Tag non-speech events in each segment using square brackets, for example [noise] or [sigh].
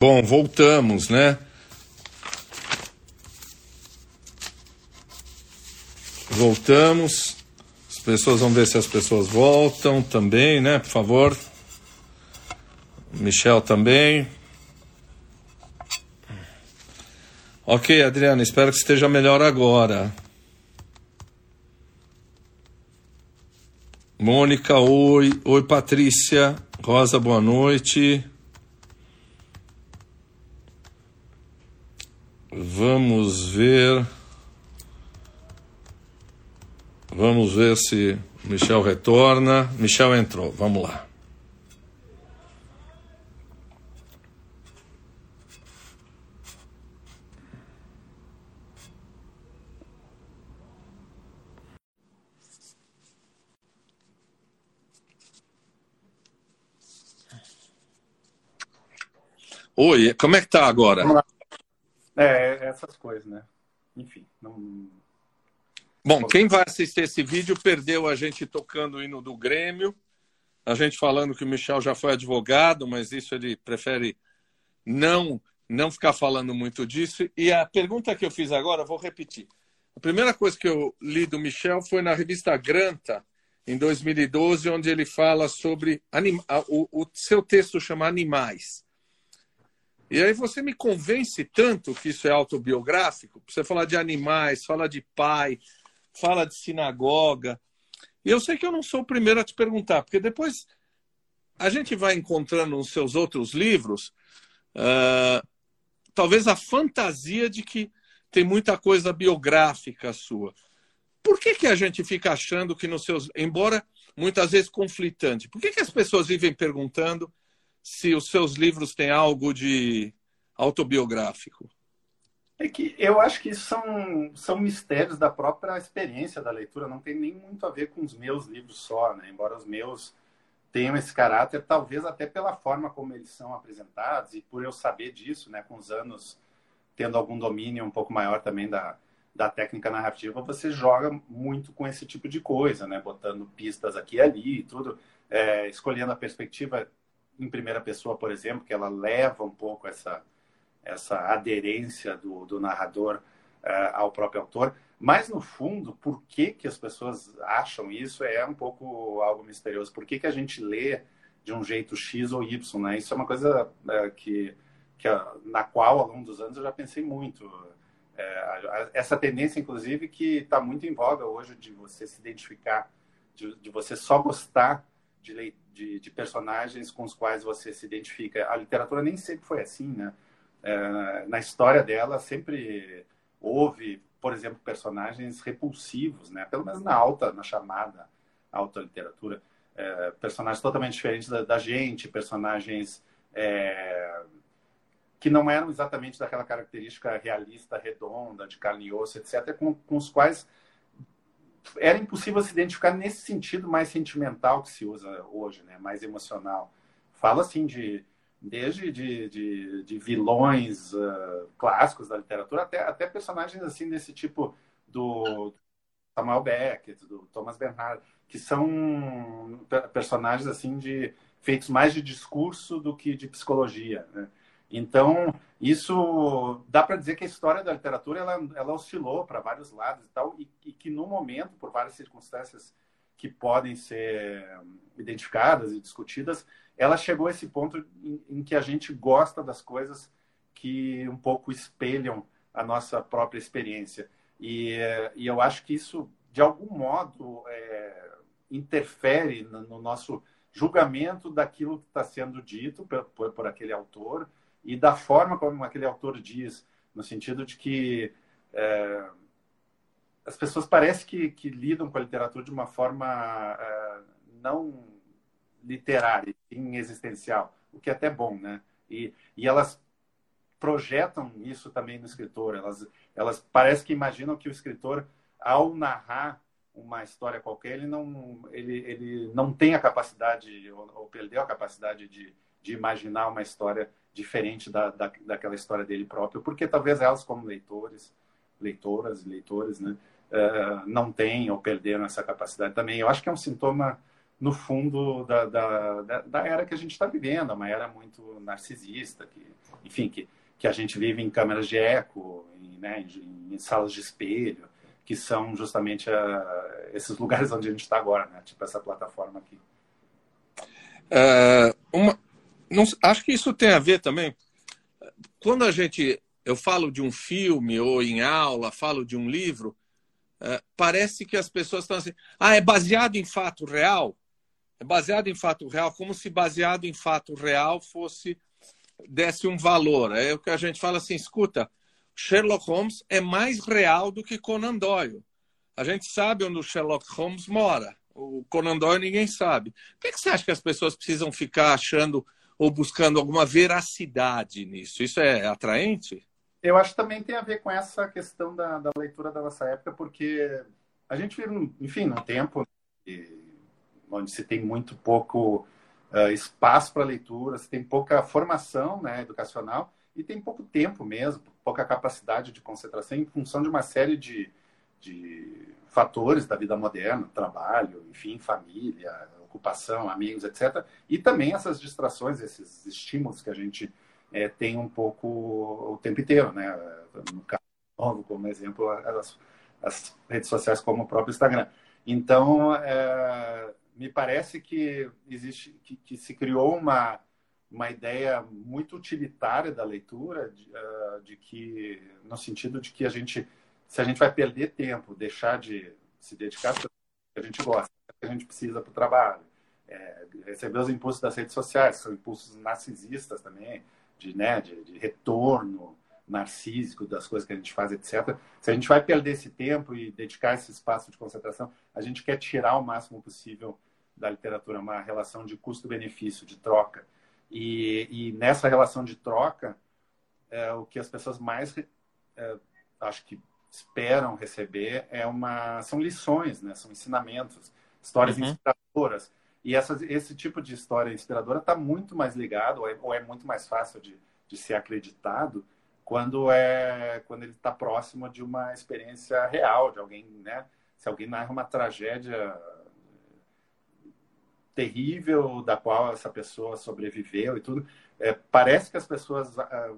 Bom, voltamos, né? Voltamos. As pessoas vão ver se as pessoas voltam também, né? Por favor. Michel também. Ok, Adriana, espero que esteja melhor agora. Mônica, oi. Oi, Patrícia. Rosa, boa noite. Vamos ver. Vamos ver se Michel retorna. Michel entrou, vamos lá. Oi, como é que tá agora? É, essas coisas, né? Enfim, não... Bom, quem vai assistir esse vídeo perdeu a gente tocando o hino do Grêmio, a gente falando que o Michel já foi advogado, mas isso ele prefere não não ficar falando muito disso. E a pergunta que eu fiz agora, vou repetir. A primeira coisa que eu li do Michel foi na revista Granta, em 2012, onde ele fala sobre anim... o, o seu texto chama Animais. E aí você me convence tanto que isso é autobiográfico, você fala de animais, fala de pai, fala de sinagoga. E eu sei que eu não sou o primeiro a te perguntar, porque depois a gente vai encontrando nos seus outros livros uh, talvez a fantasia de que tem muita coisa biográfica sua. Por que, que a gente fica achando que nos seus. Embora muitas vezes conflitante, por que, que as pessoas vivem perguntando se os seus livros têm algo de autobiográfico? É que eu acho que são, são mistérios da própria experiência da leitura, não tem nem muito a ver com os meus livros só, né? embora os meus tenham esse caráter, talvez até pela forma como eles são apresentados e por eu saber disso, né, com os anos tendo algum domínio um pouco maior também da, da técnica narrativa, você joga muito com esse tipo de coisa, né, botando pistas aqui e ali, tudo, é, escolhendo a perspectiva em primeira pessoa, por exemplo, que ela leva um pouco essa, essa aderência do, do narrador uh, ao próprio autor. Mas, no fundo, por que, que as pessoas acham isso é um pouco algo misterioso. Por que, que a gente lê de um jeito X ou Y? Né? Isso é uma coisa uh, que, que, uh, na qual, ao longo dos anos, eu já pensei muito. essa tendência, inclusive, que está muito em voga hoje de você se identificar, de, de você só gostar de, de, de, personagens com os quais você se identifica. A literatura nem sempre foi assim, né? É, na história dela sempre houve, por exemplo, personagens repulsivos, né? Pelo menos na alta, na chamada alta literatura, é, personagens totalmente diferentes da, da gente, personagens é, que não eram exatamente daquela característica realista, redonda, de carne e osso, etc., com, com os quais era impossível se identificar nesse sentido mais sentimental que se usa hoje, né? mais emocional. Fala assim de desde de, de, de vilões uh, clássicos da literatura até, até personagens assim desse tipo do Samuel Beckett, do Thomas Bernhard, que são personagens assim de feitos mais de discurso do que de psicologia. Né? Então, isso dá para dizer que a história da literatura ela, ela oscilou para vários lados e tal, e, e, que no momento, por várias circunstâncias que podem ser identificadas e discutidas, ela chegou a esse ponto em, em que a gente gosta das coisas que um pouco espelham a nossa própria experiência. E, e eu acho que isso, de algum modo, é, interfere no, no nosso julgamento daquilo que está sendo dito por, por, por aquele autor e da forma como aquele autor diz, no sentido de que é, as pessoas parecem que, que, lidam com a literatura de uma forma é, não literária, sim existencial, o que é até bom, né? E, e elas projetam isso também no escritor. Elas, elas parece que imaginam que o escritor, ao narrar uma história qualquer, ele não, ele, ele não tem a capacidade, ou, ou perdeu a capacidade de, de imaginar uma história diferente da, da, daquela história dele próprio, porque talvez elas, como leitores, leitoras e leitores, né, uh, não têm ou perderam essa capacidade também. Eu acho que é um sintoma no fundo da, da, da, era que a gente está vivendo, uma era muito narcisista, que, enfim, que, que a gente vive em câmeras de eco, em, né, em, em salas de espelho, que são justamente a, esses lugares onde a gente está agora, né? tipo essa plataforma aqui. É, uma, não, acho que isso tem a ver também. Quando a gente, eu falo de um filme ou em aula, falo de um livro, é, parece que as pessoas estão assim, ah, é baseado em fato real? É baseado em fato real, como se baseado em fato real fosse desse um valor. É o que a gente fala assim, escuta, Sherlock Holmes é mais real do que Conan Doyle. A gente sabe onde o Sherlock Holmes mora. O Conan Doyle ninguém sabe. Por que, você acha que as pessoas precisam ficar achando ou buscando alguma veracidade nisso? Isso é atraente? Eu acho que também tem a ver com essa questão da, da leitura da nossa época, porque a gente vive, enfim, num tempo onde se tem muito pouco uh, espaço para leitura, se tem pouca formação né, educacional e tem pouco tempo mesmo, pouca capacidade de concentração em função de uma série de, de fatores da vida moderna, trabalho, enfim, família, ocupação, amigos, etc. E também essas distrações, esses estímulos que a gente é, tem um pouco o tempo inteiro, né? No caso, como exemplo, as, as redes sociais como o próprio Instagram. Então, é, me parece que existe que, que, se criou uma uma ideia muito utilitária da leitura de, uh, de, que no sentido de que a gente se a gente vai perder tempo deixar de se dedicar às que a gente gosta que a gente precisa para o trabalho é, receber os impulsos das redes sociais são impulsos narcisistas também de né de, de retorno narcísico das coisas que a gente faz etc se a gente vai perder esse tempo e dedicar esse espaço de concentração a gente quer tirar o máximo possível da literatura, uma relação de custo-benefício, de troca. E, e, nessa relação de troca, é, o que as pessoas mais é, acho que esperam receber é uma são lições, né? São ensinamentos, histórias uhum. inspiradoras. E essas, esse tipo de história inspiradora está muito mais ligado, ou é, ou é, muito mais fácil de, de ser acreditado quando é quando ele está próximo de uma experiência real de alguém, né? Se alguém narra uma tragédia terrível da qual essa pessoa sobreviveu e tudo. É, parece que as pessoas, ah,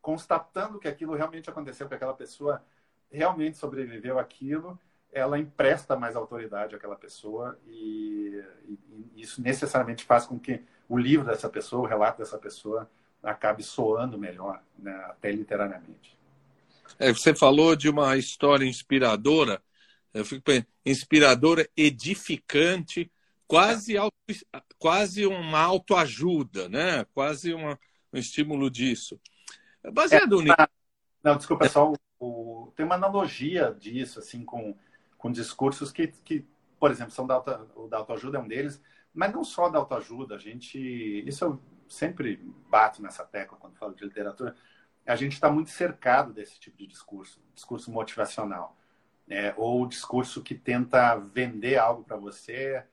constatando que aquilo realmente aconteceu, que aquela pessoa realmente sobreviveu àquilo, ela empresta mais autoridade àquela pessoa e, e, e, isso necessariamente faz com que o livro dessa pessoa, o relato dessa pessoa, acabe soando melhor, né, até literariamente. É, você falou de uma história inspiradora, eu fico pensando, inspiradora, edificante, quase, auto, quase uma autoajuda, né? quase uma, um estímulo disso. Baseado é, nisso. Não, desculpa, só o, o, tem uma analogia disso, assim, com, com discursos que, que, por exemplo, são da auto, o da autoajuda é um deles, mas não só da autoajuda, a gente. Isso eu sempre bato nessa tecla quando falo de literatura. A gente está muito cercado desse tipo de discurso, discurso motivacional, né? ou discurso que tenta vender algo para você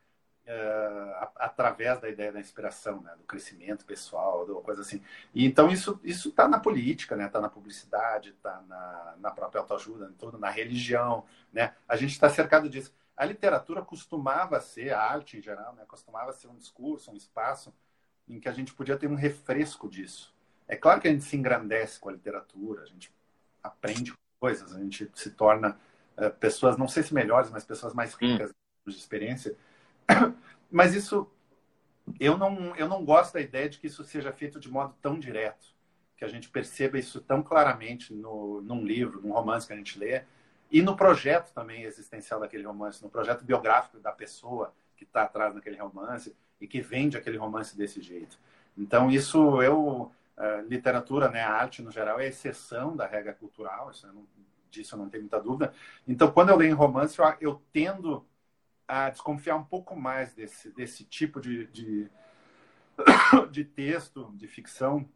uh, através da ideia da inspiração, né? do crescimento pessoal, do coisa assim. E, então isso isso está na política, né? Está na publicidade, está na, na própria autoajuda, tudo, na religião, né? A gente está cercado disso. A literatura costumava ser, a arte em geral, né? Costumava ser um discurso, um espaço em que a gente podia ter um refresco disso. É claro que a gente se engrandece com a literatura, a gente aprende coisas, a gente se torna uh, pessoas, não sei se melhores, mas pessoas mais ricas hum. de experiência. [coughs] Mas isso, eu não, eu não gosto da ideia de que isso seja feito de modo tão direto, que a gente perceba isso tão claramente no, num livro, num romance que a gente lê, e no projeto também existencial daquele romance, no projeto biográfico da pessoa que está atrás daquele romance e que vende aquele romance desse jeito. Então, isso eu. Uh, literatura, né, a arte no geral, é exceção da regra cultural, isso eu não, disso eu não tenho muita dúvida. Então, quando eu leio em romance, eu, eu tendo a desconfiar um pouco mais desse, desse tipo de, de, [coughs] de texto, de ficção,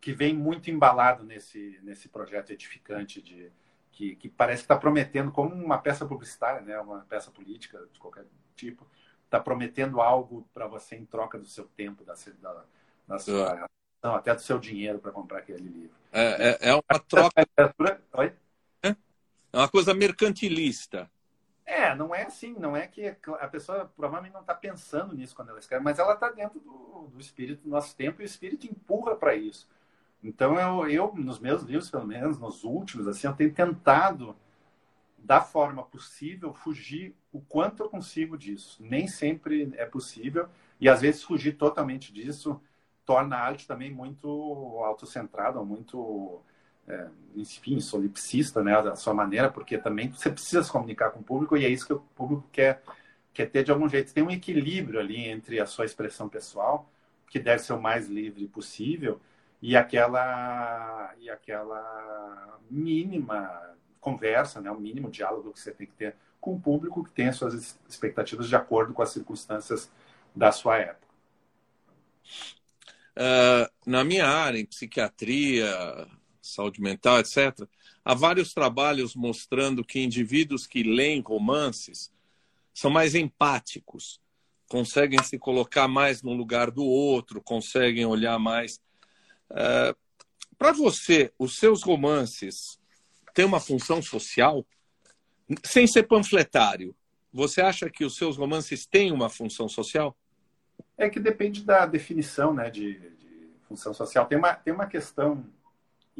que vem muito embalado nesse, nesse projeto edificante de que, que parece que está prometendo como uma peça publicitária, né, uma peça política de qualquer tipo, está prometendo algo para você em troca do seu tempo, da, da, da sua não, até do seu dinheiro para comprar aquele livro. É, é, é uma troca. [laughs] Oi? É uma coisa mercantilista. É, não é assim, não é que a pessoa provavelmente não está pensando nisso quando ela escreve, mas ela está dentro do, do, espírito do nosso tempo e o espírito empurra para isso. Então, eu, eu, nos meus livros, pelo menos, nos últimos, assim, eu tenho tentado, da forma possível, fugir o quanto eu consigo disso. Nem sempre é possível, e às vezes fugir totalmente disso torna a arte também muito autocentrada, muito é, enfim, solipsista, né, da sua maneira, porque também você precisa se comunicar com o público e é isso que o público quer, quer ter de algum jeito. Tem um equilíbrio ali entre a sua expressão pessoal, que deve ser o mais livre possível, e aquela, e aquela mínima conversa, né, o mínimo diálogo que você tem que ter com o público que tem as suas expectativas de acordo com as circunstâncias da sua época. Uh, na minha área, em psiquiatria, saúde mental, etc., há vários trabalhos mostrando que indivíduos que leem romances são mais empáticos, conseguem se colocar mais no lugar do outro, conseguem olhar mais. Uh, Para você, os seus romances têm uma função social? Sem ser panfletário, você acha que os seus romances têm uma função social? É que depende da definição né, de, de função social. Tem uma, tem uma questão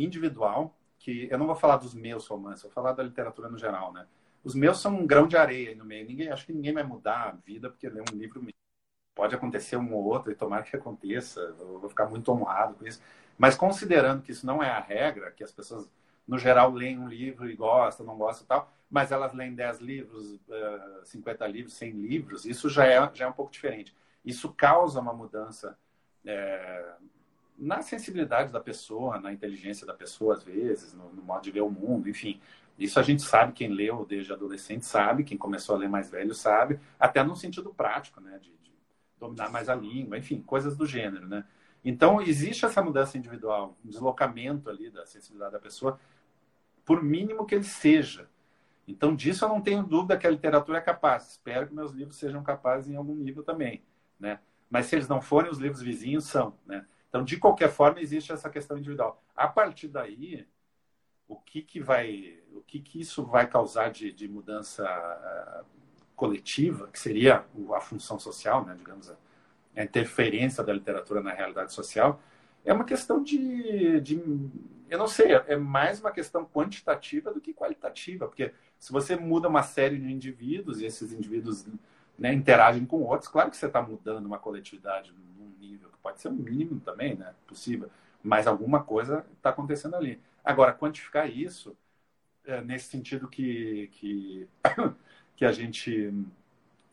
individual, que eu não vou falar dos meus romances, vou falar da literatura no geral, né? Os meus são um grão de areia no meio. Ninguém, acho que ninguém vai mudar a vida porque lê um livro meu. Pode acontecer um ou outro e tomara que aconteça. Eu vou ficar muito honrado com isso. Mas considerando que isso não é a regra, que as pessoas no geral leem um livro e gostam, não gostam e tal, mas elas leem 10 livros, 50 eh, livros, 100 livros, isso já é, já é um pouco diferente. Isso causa uma mudança é, na sensibilidade da pessoa, na inteligência da pessoa, às vezes, no, no, modo de ver o mundo, enfim. Isso a gente sabe, quem leu desde adolescente sabe, quem começou a ler mais velho sabe, até no sentido prático, né, de, de dominar mais a língua, enfim, coisas do gênero, né. Então, existe essa mudança individual, um deslocamento ali da sensibilidade da pessoa, por mínimo que ele seja. Então, disso eu não tenho dúvida que a literatura é capaz. Espero que meus livros sejam capazes em algum nível também, né? Mas se eles não forem, os livros vizinhos são, né? Então, de qualquer forma, existe essa questão individual. A partir daí, o que, que vai, o que, que isso vai causar de, de mudança uh, coletiva, que seria a função social, né, digamos, a, a, interferência da literatura na realidade social, é uma questão de, de, eu não sei, é mais uma questão quantitativa do que qualitativa, porque se você muda uma série de indivíduos e esses indivíduos né, interagem com outros, claro que você está mudando uma coletividade pode ser um mínimo também, né? Possível. Mas alguma coisa está acontecendo ali. Agora, quantificar isso, é, nesse sentido que, que, [coughs] que a gente,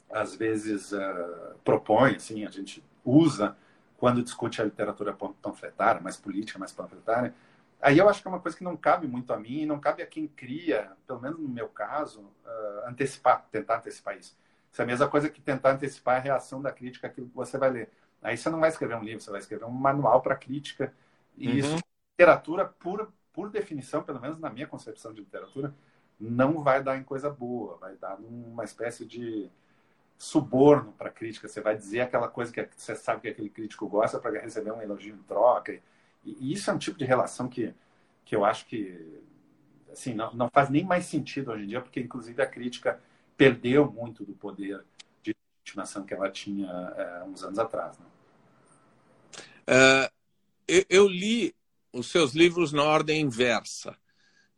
às vezes, uh, propõe, assim, a gente usa quando discute a literatura panfletária, mais política, mais panfletária, aí eu acho que é uma coisa que não cabe muito a mim, não cabe a quem cria, pelo menos no meu caso, uh, antecipar, tentar antecipar isso. Isso é a mesma coisa que tentar antecipar a reação da crítica àquilo que você vai ler. Aí você não vai escrever um livro, você vai escrever um manual para crítica. E uhum. isso, literatura, por, por definição, pelo menos na minha concepção de literatura, não vai dar em coisa boa, vai dar uma espécie de suborno para a crítica. Você vai dizer aquela coisa que você sabe que aquele crítico gosta para receber um elogio em troca. E, e, isso é um tipo de relação que, que eu acho que assim, não, não faz nem mais sentido hoje em dia, porque inclusive a crítica perdeu muito do poder estimação que ela tinha é, uns anos atrás. Né? Uh, eu, eu, li os seus livros na ordem inversa.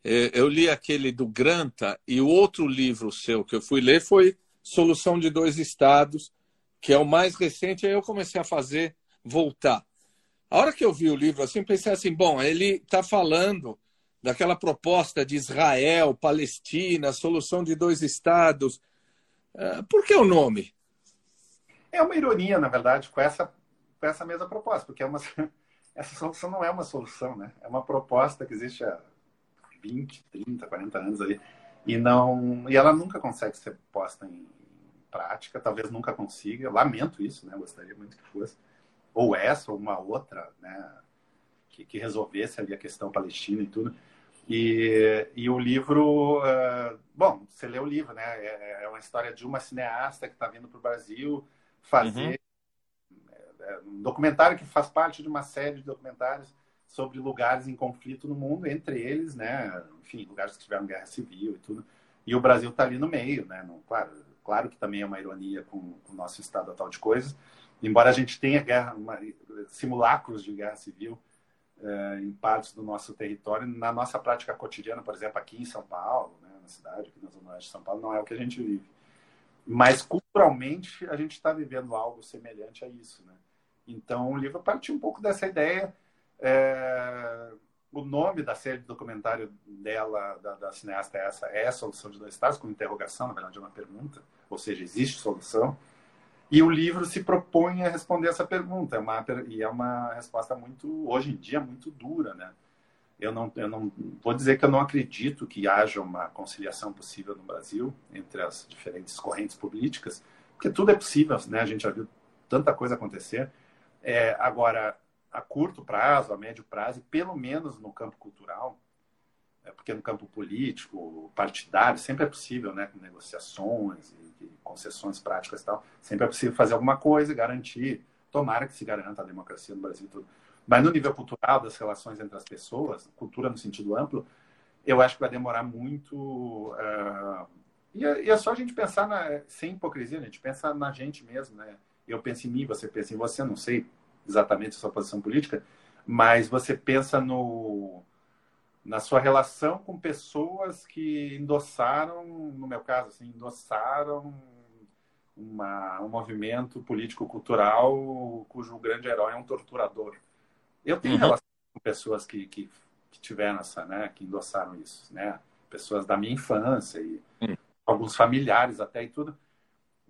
É, eu li aquele do Granta e o outro livro seu que eu fui ler foi Solução de Dois Estados, que é o mais recente. Aí eu comecei a fazer voltar. A hora que eu vi o livro assim, pensei assim: bom, ele está falando daquela proposta de Israel, Palestina, solução de dois estados. Uh, por que o nome? É uma ironia, na verdade, com essa, com essa mesma proposta, porque é uma, [laughs] essa solução não é uma solução, né? É uma proposta que existe há 20, 30, 40 anos aí, e, não, e ela nunca consegue ser posta em prática, talvez nunca consiga. lamento isso, né? Gostaria muito que fosse. Ou essa, ou uma outra, né? Que, que resolvesse ali a questão palestina e tudo. E, e o livro, uh, bom, você lê o livro, né? É, é uma história de uma cineasta que está vindo para o Brasil, fazer uhum. Um documentário que faz parte de uma série de documentários sobre lugares em conflito no mundo, entre eles, né, enfim, lugares que tiveram guerra civil e tudo. E o Brasil está ali no meio, né? Não, claro, claro que também é uma ironia com, com o nosso estado atual de coisas, embora a gente tenha guerra, uma, simulacros de guerra civil é, em partes do nosso território, na nossa prática cotidiana, por exemplo, aqui em São Paulo, né, na cidade, aqui na Zona Oeste de São Paulo, não é o que a gente vive. Mas culturalmente a gente está vivendo algo semelhante a isso, né? Então o livro partiu um pouco dessa ideia. É... O nome da série de documentário dela, da, da, cineasta, é essa: é a solução de dois estados, com interrogação, na verdade é uma pergunta, ou seja, existe solução. E o livro se propõe a responder essa pergunta, é uma, e é uma resposta muito, hoje em dia, muito dura, né? Eu não, eu não vou dizer que eu não acredito que haja uma conciliação possível no Brasil entre as diferentes correntes políticas, porque tudo é possível, né? A gente já viu tanta coisa acontecer. É, agora, a curto prazo, a médio prazo, e pelo menos no campo cultural, é porque no campo político, partidário, sempre é possível, né? Com negociações e, e concessões práticas e tal, sempre é possível fazer alguma coisa e garantir. Tomara que se garanta a democracia no Brasil e tudo. Mas no nível cultural, das relações entre as pessoas, cultura no sentido amplo, eu acho que vai demorar muito. Uh, e, é, e, é, só a gente pensar, na, sem hipocrisia, a gente pensa na gente mesmo, né? Eu penso em mim, você pensa em você, não sei exatamente a sua posição política, mas você pensa no, na sua relação com pessoas que endossaram, no meu caso, assim, endossaram uma, um movimento político-cultural cujo grande herói é um torturador. Eu tenho uhum. relação com pessoas que, que, que, tiveram essa, né, que endossaram isso, né? Pessoas da minha infância e uhum. alguns familiares até e tudo.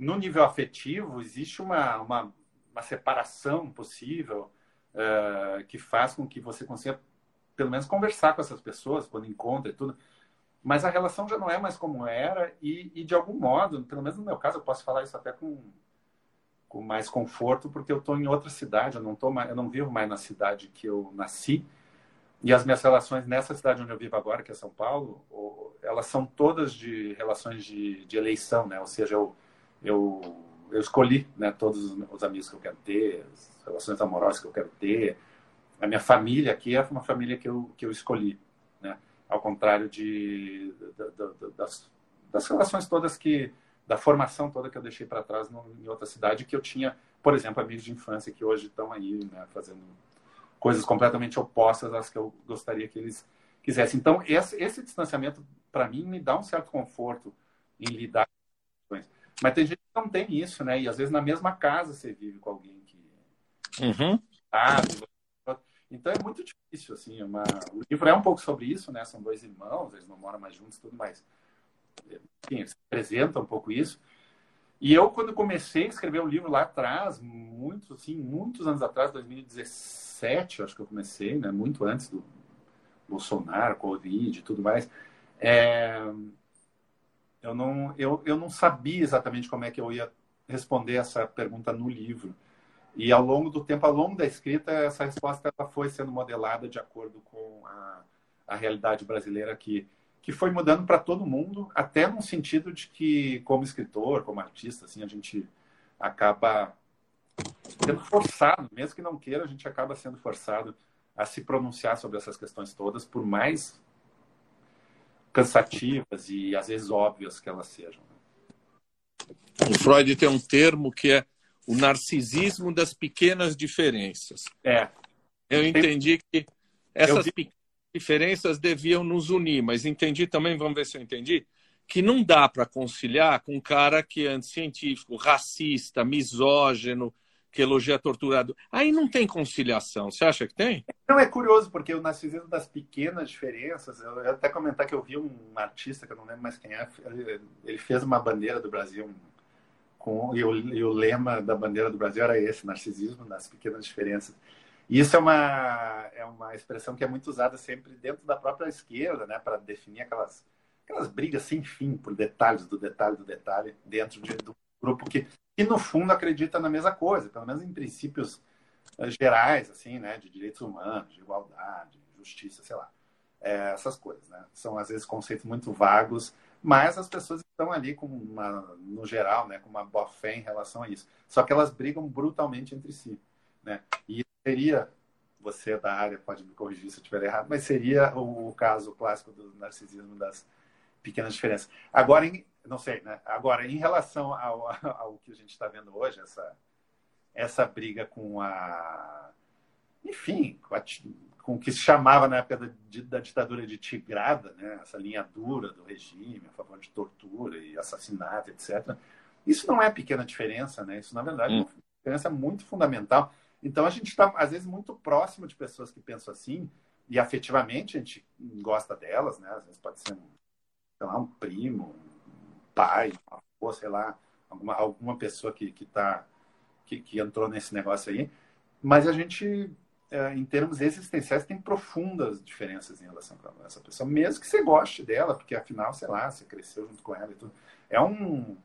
No nível afetivo, existe uma, uma, uma separação possível uh, que faz com que você consiga, pelo menos, conversar com essas pessoas quando encontra e tudo. Mas a relação já não é mais como era e, e de algum modo, pelo menos no meu caso, eu posso falar isso até com com mais conforto porque eu estou em outra cidade, eu não tô mais, eu não vivo mais na cidade que eu nasci e as minhas relações nessa cidade onde eu vivo agora, que é São Paulo, elas são todas de relações de, de eleição, né? Ou seja, eu, eu, eu escolhi né, todos os amigos que eu quero ter, as relações amorosas que eu quero ter. A minha família aqui é uma família que eu, que eu escolhi, né? Ao contrário de, de, de das, das relações todas que da formação toda que eu deixei para trás no, em outra cidade, que eu tinha, por exemplo, amigos de infância que hoje estão aí, né, fazendo coisas completamente opostas às que eu gostaria que eles quisessem. Então, esse, esse distanciamento, para mim, me dá um certo conforto em lidar. Mas tem gente que não tem isso, né? E às vezes na mesma casa você vive com alguém que. Uhum. então é muito difícil, assim. É uma... O livro é um pouco sobre isso, né? São dois irmãos, eles não moram mais juntos tudo mais enfim, apresenta um pouco isso. E eu, quando comecei a escrever o um livro lá atrás, muitos, assim, muitos anos atrás, 2017, acho que eu comecei, né? Muito antes do Bolsonaro, Covid e tudo mais. É... Eu, não, eu, eu não sabia exatamente como é que eu ia responder essa pergunta no livro. E ao longo do tempo, ao longo da escrita, essa resposta ela foi sendo modelada de acordo com a, a realidade brasileira que que foi mudando para todo mundo, até no sentido de que, como escritor, como artista, assim, a gente acaba sendo forçado, mesmo que não queira, a gente acaba sendo forçado a se pronunciar sobre essas questões todas, por mais cansativas e às vezes óbvias que elas sejam. O Freud tem um termo que é o narcisismo das pequenas diferenças. É. Eu entendi que essas pequenas diferenças deviam nos unir, mas entendi também, vamos ver se eu entendi, que não dá para conciliar com um cara que é anticientífico, racista, misógino, que elogia torturado. Aí não tem conciliação. Você acha que tem? Não, é curioso, porque o narcisismo das pequenas diferenças, eu até comentar que eu vi um artista, que eu não lembro mais quem é, ele fez uma bandeira do Brasil com, e, o, e o lema da bandeira do Brasil era esse, narcisismo das pequenas diferenças. E isso é uma, é uma expressão que é muito usada sempre dentro da própria esquerda, né, para definir aquelas, aquelas brigas sem fim por detalhes do detalhe do detalhe dentro de, do grupo que, que, no fundo, acredita na mesma coisa, pelo menos em princípios eh, gerais, assim, né, de direitos humanos, de igualdade, justiça, sei lá. É, essas coisas, né? São, às vezes, conceitos muito vagos, mas as pessoas estão ali, com uma, no geral, né, com uma boa fé em relação a isso. Só que elas brigam brutalmente entre si. Né? E seria, você da área pode me corrigir se eu estiver errado, mas seria o, caso clássico do narcisismo das pequenas diferenças. Agora, em, não sei, né? Agora, em relação ao, [laughs] ao que a gente está vendo hoje, essa, essa briga com a. Enfim, com, a, com o que se chamava na época da, da, ditadura de Tigrada, né? essa linha dura do regime a favor de tortura e assassinato, etc. Isso não é pequena diferença, né? Isso, na verdade, hum. é uma diferença muito fundamental. Então, a gente está, às vezes, muito próximo de pessoas que pensam assim, e afetivamente a gente gosta delas, né? Às vezes pode ser um, sei lá, um primo, um pai, uma sei lá, alguma, alguma pessoa que, que, tá, que, que entrou nesse negócio aí. Mas a gente, é, em termos existenciais, tem profundas diferenças em relação a essa pessoa, mesmo que você goste dela, porque afinal, sei lá, você cresceu junto com ela e tudo. É um,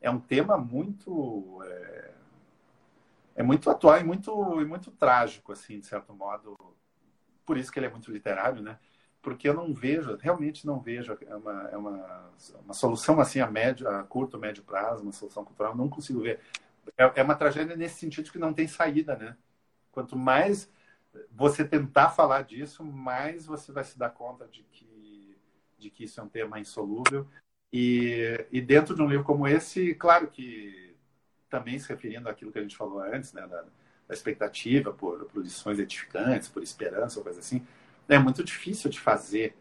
é um tema muito. É, é muito atual e muito, e muito trágico, assim, de certo modo. Por isso que ele é muito literário, né? Porque eu não vejo, realmente não vejo é uma, é uma, uma solução assim a médio, a curto, médio prazo, uma solução cultural, não consigo ver. É, é uma tragédia nesse sentido que não tem saída, né? Quanto mais você tentar falar disso, mais você vai se dar conta de que, de que isso é um tema insolúvel. E, e dentro de um livro como esse, claro que também se referindo àquilo que a gente falou antes, né, da, da expectativa por, por, lições edificantes, por esperança, ou coisa assim, é muito difícil de fazer,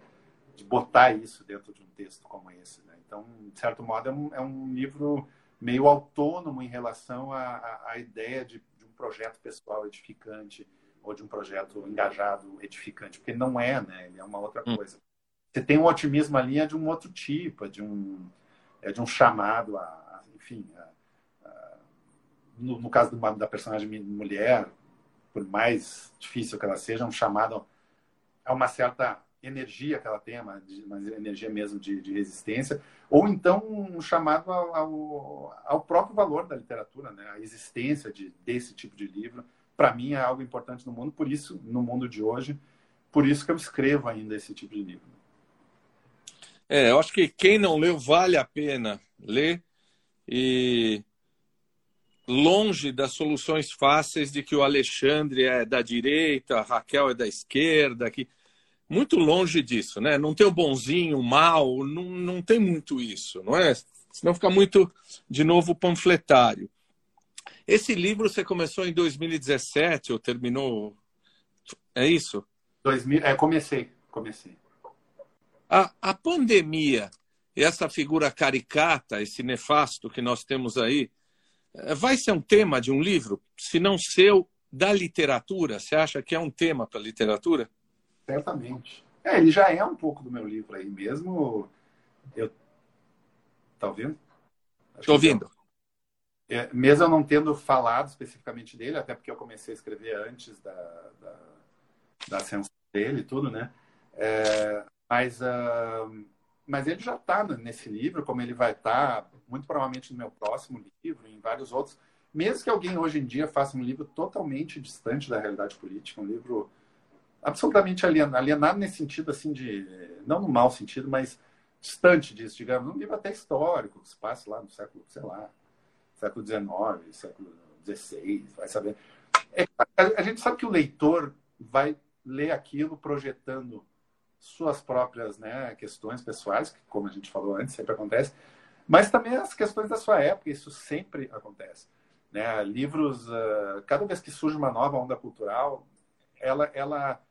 de botar isso dentro de um texto como esse. Né? Então, de certo modo, é um, é um livro meio autônomo em relação à, ideia de, de, um projeto pessoal edificante ou de um projeto engajado edificante, porque não é, né? Ele é uma outra hum. coisa. Você tem um otimismo ali é de um outro tipo, é de um, é de um chamado a, a enfim, a, no, no caso uma, da personagem mulher, por mais difícil que ela seja, um chamado a uma certa energia que ela tem, uma, uma energia mesmo de, de, resistência, ou então um chamado ao, ao, ao, próprio valor da literatura, né? a existência de, desse tipo de livro, para mim é algo importante no mundo, por isso, no mundo de hoje, por isso que eu escrevo ainda esse tipo de livro. É, eu acho que quem não leu vale a pena ler e longe das soluções fáceis de que o Alexandre é da direita, a Raquel é da esquerda, que muito longe disso, né? Não tem o bonzinho, o mal, não, não tem muito isso, não é? Senão fica muito, de novo, panfletário. Esse livro você começou em 2017 ou terminou? É isso? 2000, é, comecei, comecei. A, a pandemia, essa figura caricata, esse nefasto que nós temos aí, eh, vai ser um tema de um livro, se não seu, da literatura? Você acha que é um tema para a literatura? Certamente. É, ele já é um pouco do meu livro aí mesmo. Eu... Tá ouvindo? Estou ouvindo. É, mesmo eu não tendo falado especificamente dele, até porque eu comecei a escrever antes da, da, da ascensão dele e tudo, né? É, mas, uh, mas ele já está nesse livro, como ele vai estar tá muito provavelmente no meu próximo livro, em vários outros. Mesmo que alguém hoje em dia faça um livro totalmente distante da realidade política, um livro absolutamente alienado, alienado nesse sentido, assim, de. não no mau sentido, mas distante disso, digamos, um livro até histórico, que se passa lá no século, sei lá, século XIX, século XVI, vai saber. É, a, a gente sabe que o leitor vai ler aquilo projetando suas próprias né, questões pessoais, que, como a gente falou antes, sempre acontece, mas também as questões da sua época, isso sempre acontece. Né? Livros, uh, cada vez que surge uma nova onda cultural, ela, ela,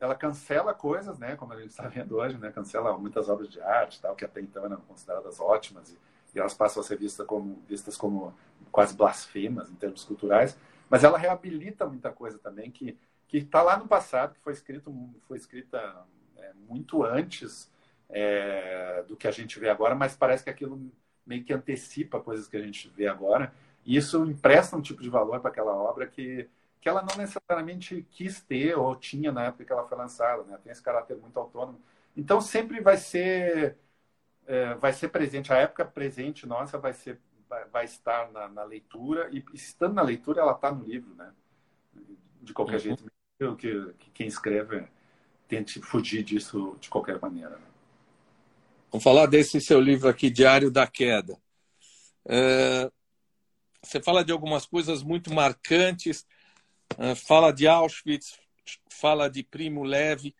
ela cancela coisas, né? como a gente está vendo hoje, né? cancela muitas obras de arte, tal, que até então eram consideradas ótimas, e, e elas passam a ser vistas como, vistas como quase blasfemas em termos culturais, mas ela reabilita muita coisa também que que está lá no passado, que foi escrito foi escrita é, muito antes é, do que a gente vê agora, mas parece que aquilo meio que antecipa coisas que a gente vê agora. E isso empresta um tipo de valor para aquela obra que, que ela não necessariamente quis ter ou tinha na época que ela foi lançada. Né? Tem esse caráter muito autônomo. Então sempre vai ser é, vai ser presente. A época presente nossa vai ser vai, estar na, na, leitura e estando na leitura ela está no livro, né? De qualquer uhum. jeito, que, que quem escreve tente fugir disso de qualquer maneira. Né? Vamos falar desse seu livro aqui, Diário da Queda. É, você fala de algumas coisas muito marcantes, fala de Auschwitz, fala de Primo Levi.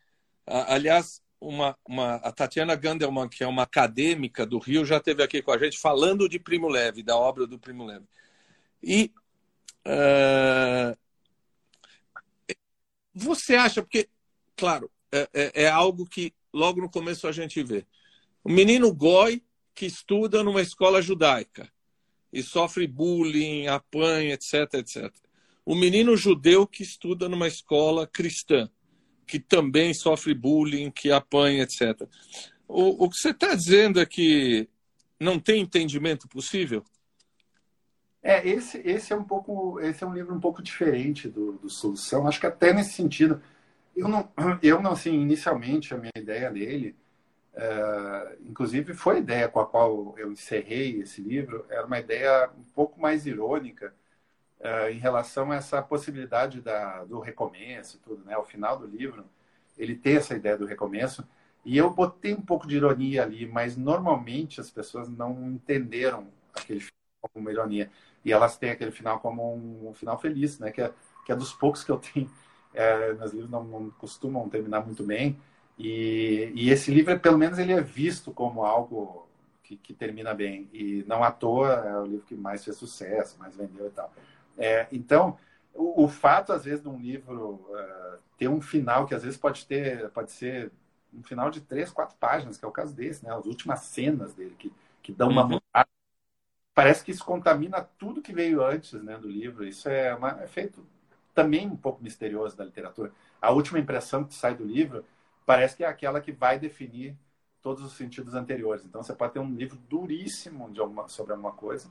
Aliás, uma, uma, a Tatiana Gandelman, que é uma acadêmica do Rio, já esteve aqui com a gente falando de Primo Leve, da obra do Primo Leve. E uh, você acha, porque, claro, é, é, é, algo que logo no começo a gente vê. O menino goi que estuda numa escola judaica e sofre bullying, apanha, etc, etc. O menino judeu que estuda numa escola cristã que também sofre bullying, que apanha, etc. O, o que você está dizendo é que não tem entendimento possível? É, esse, esse é um pouco, esse é um livro um pouco diferente do, do Solução. Acho que até nesse sentido, eu não, eu não assim, inicialmente a minha ideia dele, é, inclusive foi a ideia com a qual eu encerrei esse livro, era uma ideia um pouco mais irônica, uh, em relação a essa possibilidade da, do recomeço e tudo, né? Ao final do livro, ele tem essa ideia do recomeço e eu botei um pouco de ironia ali, mas normalmente as pessoas não entenderam aquele final como uma ironia e elas têm aquele final como um, um final feliz, né? Que é, que é dos poucos que eu tenho [laughs] é, nos livros não, não, costumam terminar muito bem e, e esse livro pelo menos ele é visto como algo que, que, termina bem. E não à toa é o livro que mais fez sucesso, mais vendeu e tal. É, então, o, o, fato, às vezes, de um livro uh, ter um final que às vezes pode ter, pode ser um final de três, quatro páginas, que é o caso desse, né? As últimas cenas dele que, que dão uma uhum. Parece que isso contamina tudo que veio antes, né, do livro. Isso é, uma, é feito também um pouco misterioso da literatura. A última impressão que sai do livro parece que é aquela que vai definir todos os sentidos anteriores. Então, você pode ter um livro duríssimo de alguma, sobre alguma coisa,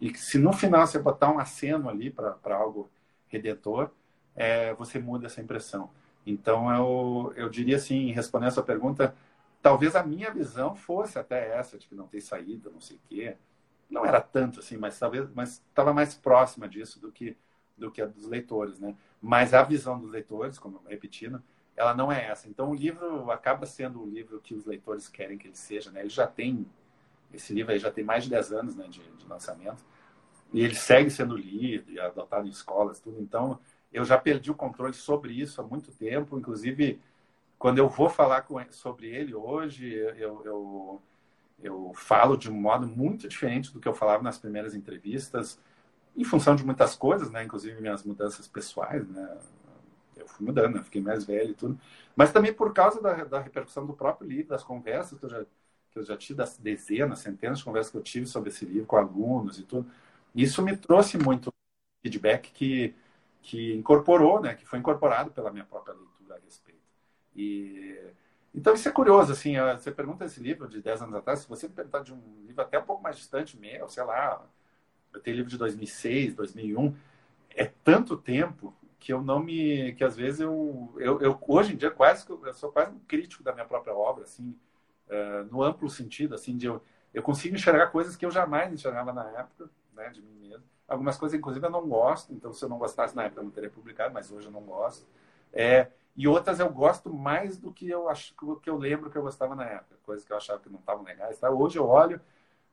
e se no final você botar um aceno ali para algo redentor, é, você muda essa impressão. Então, eu, eu diria assim, respondendo a sua pergunta, talvez a minha visão fosse até essa, de que não tem saída, não sei o quê. Não era tanto assim, mas talvez mas estava mais próxima disso do que do que a dos leitores, né? Mas a visão dos leitores, como repetindo, ela não é essa. Então o livro acaba sendo o livro que os leitores querem que ele seja, né? Ele já tem esse livro aí já tem mais de 10 anos né, de, de lançamento. E ele segue sendo lido e adotado em escolas, tudo. Então, eu já perdi o controle sobre isso há muito tempo. Inclusive, quando eu vou falar com, sobre ele hoje, eu, eu, eu falo de um modo muito diferente do que eu falava nas primeiras entrevistas, em função de muitas coisas, né? Inclusive minhas mudanças pessoais, né? Eu fui mudando, né? fiquei mais velho e tudo. Mas também por causa da, da repercussão do próprio livro, das conversas que eu já que eu já tive das dezenas, centenas de conversas que eu tive sobre esse livro com alunos e tudo. Isso me trouxe muito feedback que, que incorporou, né, que foi incorporado pela minha própria leitura a respeito. E então isso é curioso, assim, você pergunta esse livro de 10 anos atrás, se você me perguntar de um livro até um pouco mais distante meu, sei lá, eu tenho livro de 2006, 2001, é tanto tempo que eu não me que às vezes eu, eu, eu hoje em dia quase eu sou quase um crítico da minha própria obra assim uh, no amplo sentido assim de eu, eu consigo enxergar coisas que eu jamais enxergava na época né, de mim mesmo. Algumas coisas, inclusive, eu não gosto, então se eu não gostasse na época eu não teria publicado, mas hoje eu não gosto. É, e outras eu gosto mais do que eu acho que eu lembro que eu gostava na época, coisas que eu achava que não estavam legais. Tá? Hoje eu olho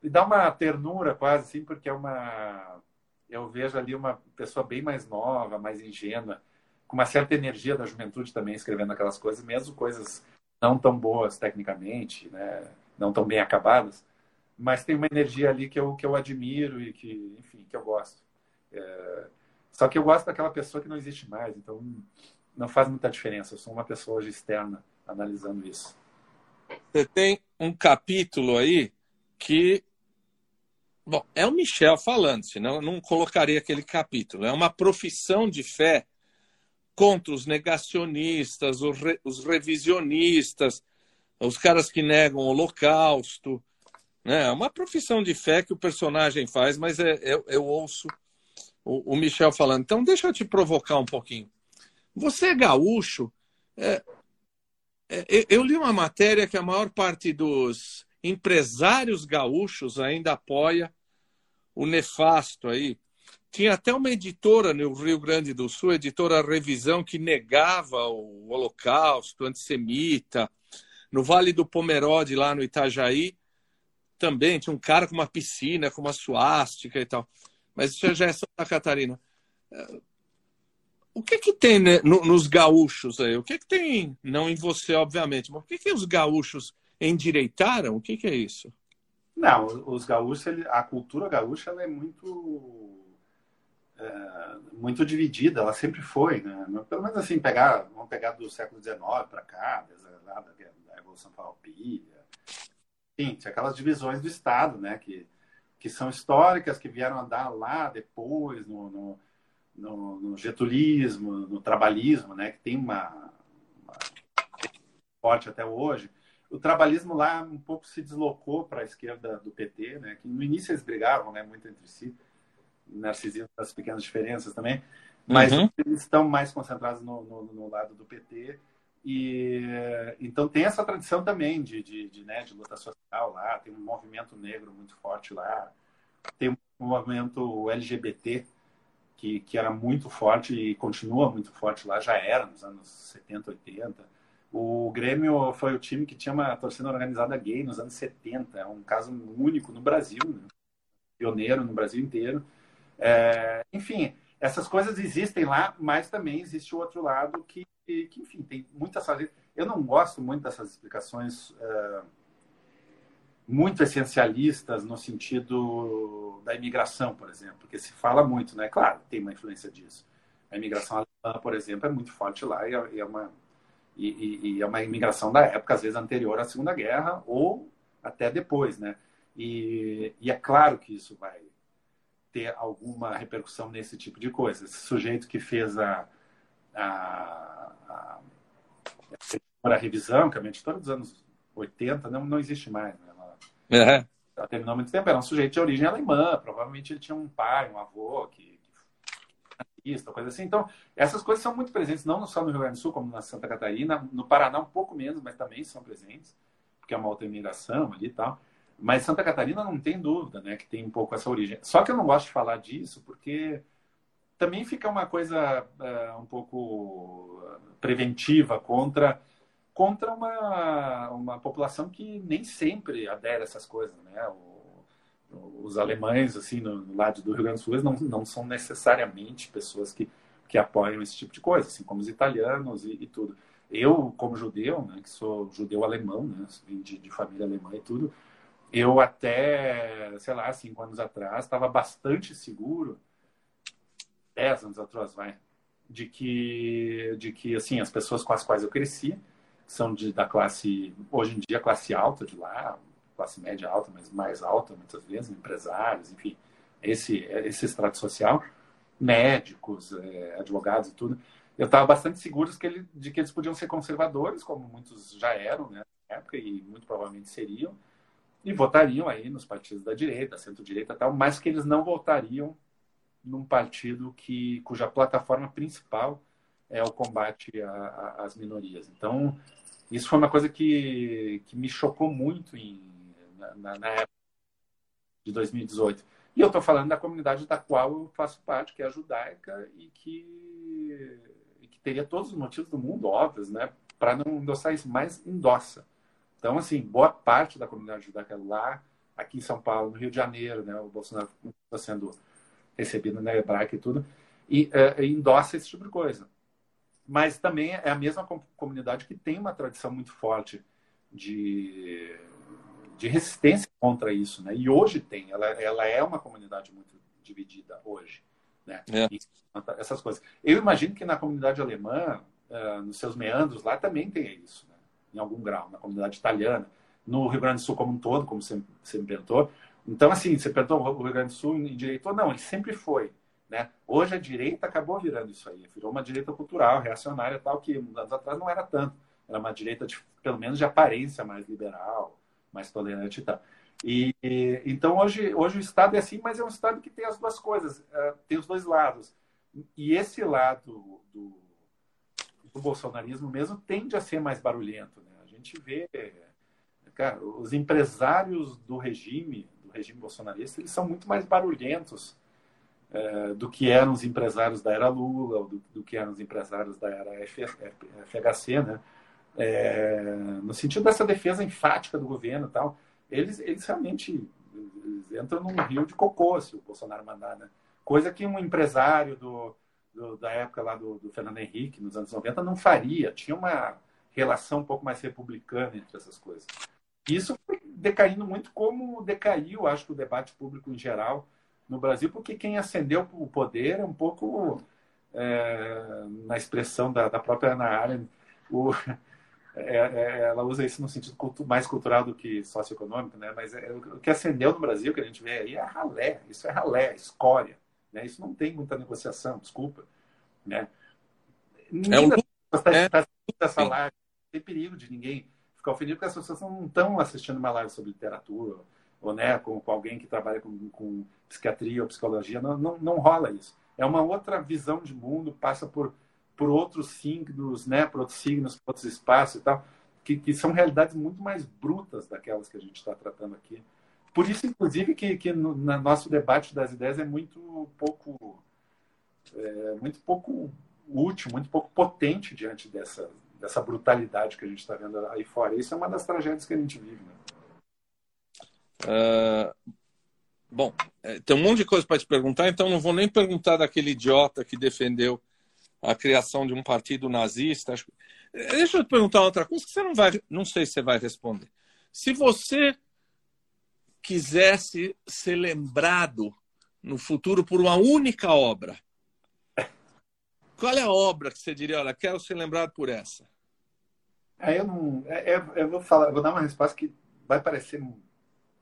e dá uma ternura quase assim, porque é uma eu vejo ali uma pessoa bem mais nova, mais ingênua, com uma certa energia da juventude também escrevendo aquelas coisas, mesmo coisas não tão boas tecnicamente, né? não tão bem acabadas, mas tem uma energia ali que eu, que eu admiro e que, enfim, que eu gosto. É... Só que eu gosto daquela pessoa que não existe mais, então não faz muita diferença. Eu sou uma pessoa hoje externa analisando isso. Você tem um capítulo aí que. Bom, é o Michel falando, senão eu não colocaria aquele capítulo. É uma profissão de fé contra os negacionistas, os, re... os revisionistas, os caras que negam o Holocausto. Né? É uma profissão de fé que o personagem faz, mas é, eu, eu ouço o, o, Michel falando. Então, deixa eu te provocar um pouquinho. Você é gaúcho. É, é, eu li uma matéria que a maior parte dos empresários gaúchos ainda apoia o nefasto aí. Tinha até uma editora no Rio Grande do Sul, editora Revisão, que negava o Holocausto, antissemita. No Vale do Pomerode, lá no Itajaí, também tinha um cara com uma piscina, com uma suástica e tal. Mas isso já é Santa Catarina. o que que tem né, no, nos gaúchos aí? O que que tem, não em você, obviamente, mas o que que os gaúchos endireitaram? O que que é isso? Não, os gaúchos, a cultura gaúcha é muito é, muito dividida, ela sempre foi, né? Pelo menos assim, pegar, vamos pegar do século XIX para cá, da, Revolução Farroupilha, enfim, aquelas divisões do Estado, né? Que, que são históricas, que vieram a dar lá depois, no, no, no, no getulismo, no trabalhismo, né? Que tem uma, uma forte até hoje o trabalhismo lá um pouco se deslocou para a esquerda do PT, né? Que no início eles brigavam, né, muito entre si, narcisismo das pequenas diferenças também, mas uhum. eles estão mais concentrados no, no, no, lado do PT e então tem essa tradição também de, de, de, né, de luta social lá, tem um movimento negro muito forte lá, tem um movimento LGBT que, que era muito forte e continua muito forte lá, já era nos anos 70, 80 o Grêmio foi o time que tinha uma torcida organizada gay nos anos 70. É um caso único no Brasil, né? pioneiro no Brasil inteiro. É, enfim, essas coisas existem lá, mas também existe o outro lado que, que enfim, tem muitas. Eu não gosto muito dessas explicações é, muito essencialistas no sentido da imigração, por exemplo, porque se fala muito, né? Claro, tem uma influência disso. A imigração alemã, por exemplo, é muito forte lá e é uma e, e, e, é uma imigração da época, às vezes anterior à Segunda Guerra ou até depois, né? E, e é claro que isso vai ter alguma repercussão nesse tipo de coisa. Esse sujeito que fez a, a, a, a revisão, que é uma editora dos anos 80, não, não existe mais. Né? Ela, ela terminou muito tempo. Era um sujeito de origem alemã. Provavelmente ele tinha um pai, um avô que nazista, coisa assim. Então, essas coisas são muito presentes, não só no Rio Grande do Sul, como na Santa Catarina. No Paraná, um pouco menos, mas também são presentes, porque é uma outra imigração ali e tal. Mas Santa Catarina não tem dúvida, né, que tem um pouco essa origem. Só que eu não gosto de falar disso, porque também fica uma coisa uh, um pouco preventiva contra contra uma, uma população que nem sempre adere a essas coisas, né? O, os alemães, assim, no, no, lado do Rio Grande do Sul, não, não são necessariamente pessoas que, que apoiam esse tipo de coisa, assim como os italianos e, e tudo. Eu, como judeu, né, que sou judeu alemão, né, de, de família alemã e tudo, eu até, sei lá, cinco anos atrás, estava bastante seguro, dez anos atrás, vai, de que, de que, assim, as pessoas com as quais eu cresci são de, da classe, hoje em dia, classe alta de lá, classe média alta, mas mais alta muitas vezes, empresários, enfim, esse, esse extrato social, médicos, é, advogados e tudo. Eu estava bastante seguro que ele, de que eles podiam ser conservadores, como muitos já eram né, na época, e muito provavelmente seriam, e votariam aí nos partidos da direita, centro-direita tal, mas que eles não votariam num partido que, cuja plataforma principal é o combate às minorias. Então, isso foi uma coisa que, que me chocou muito em, na, na época de 2018. E eu estou falando da comunidade da qual eu faço parte, que é a judaica, e que, e que teria todos os motivos do mundo, óbvios, né, para não endossar isso, mas endossa. Então, assim, boa parte da comunidade judaica lá, aqui em São Paulo, no Rio de Janeiro, né, o Bolsonaro está sendo recebido na hebraica e tudo, e é, endossa esse tipo de coisa. Mas também é a mesma comunidade que tem uma tradição muito forte de de resistência contra isso, né? E hoje tem, ela, ela é uma comunidade muito dividida hoje, né? É. E, essas coisas. Eu imagino que na comunidade alemã, uh, nos seus meandros lá também tem isso, né? Em algum grau, na comunidade italiana, no Rio Grande do Sul como um todo, como você, você me perguntou. Então, assim, você perguntou o Rio Grande do Sul endireitou? Não, ele sempre foi. Né? Hoje a direita acabou virando isso aí, virou uma direita cultural, reacionária tal, que anos atrás não era tanto. Era uma direita, de, pelo menos, de aparência mais liberal, mais tolerante e tal. E, então hoje, hoje o Estado é assim, mas é um Estado que tem as duas coisas, uh, tem os dois lados. E esse lado do, do, bolsonarismo mesmo tende a ser mais barulhento. Gente vê, cara, os empresários do regime, do regime bolsonarista, eles são muito mais barulhentos uh, do que eram os empresários da era Lula, do, do que eram os empresários da era FHC, né? é, no sentido dessa defesa enfática do governo e tal, eles, eles realmente eles entram num rio de cocô se o Bolsonaro mandar, né? Coisa que um empresário do, do, da época lá do, do, Fernando Henrique, nos anos 90, não faria. Tinha uma relação um pouco mais republicana entre essas coisas. Isso foi decaindo muito como decaiu, acho que o debate público em geral no Brasil, porque quem ascendeu o poder é um pouco, é, na expressão da, da própria Ana Arendt, o, é, é, ela usa isso no sentido mais cultural do que socioeconômico, né? mas é, o que ascendeu no Brasil, que a gente vê aí, é ralé, isso é ralé, escória. Né? Isso não tem muita negociação, desculpa. Né? Ninguém é um... está é... tá essa live, não tem perigo de ninguém ficar ofendido, porque as pessoas não estão assistindo uma live sobre literatura, ou né, com, com alguém que trabalha com, com psiquiatria ou psicologia, não, não, não rola isso. É uma outra visão de mundo, passa por, por outros signos, né, por outros signos, por outros espaços e tal, que, que são realidades muito mais brutas daquelas que a gente está tratando aqui. Por isso, inclusive, que, que no, no nosso debate das ideias é muito pouco, é, muito pouco útil, muito pouco potente diante dessa, dessa brutalidade que a gente está vendo aí fora. Isso é uma das tragédias que a gente vive. Né? Uh, bom, é, tem um monte de coisa para te perguntar, então não vou nem perguntar daquele idiota que defendeu a criação de um partido nazista. Deixa eu te perguntar outra coisa que você não vai, não sei se você vai responder. Se você quisesse ser lembrado no futuro por uma única obra, qual é a obra que você diria, olha, quero ser lembrado por essa? É, eu não, é, é, eu vou falar, vou dar uma resposta que vai parecer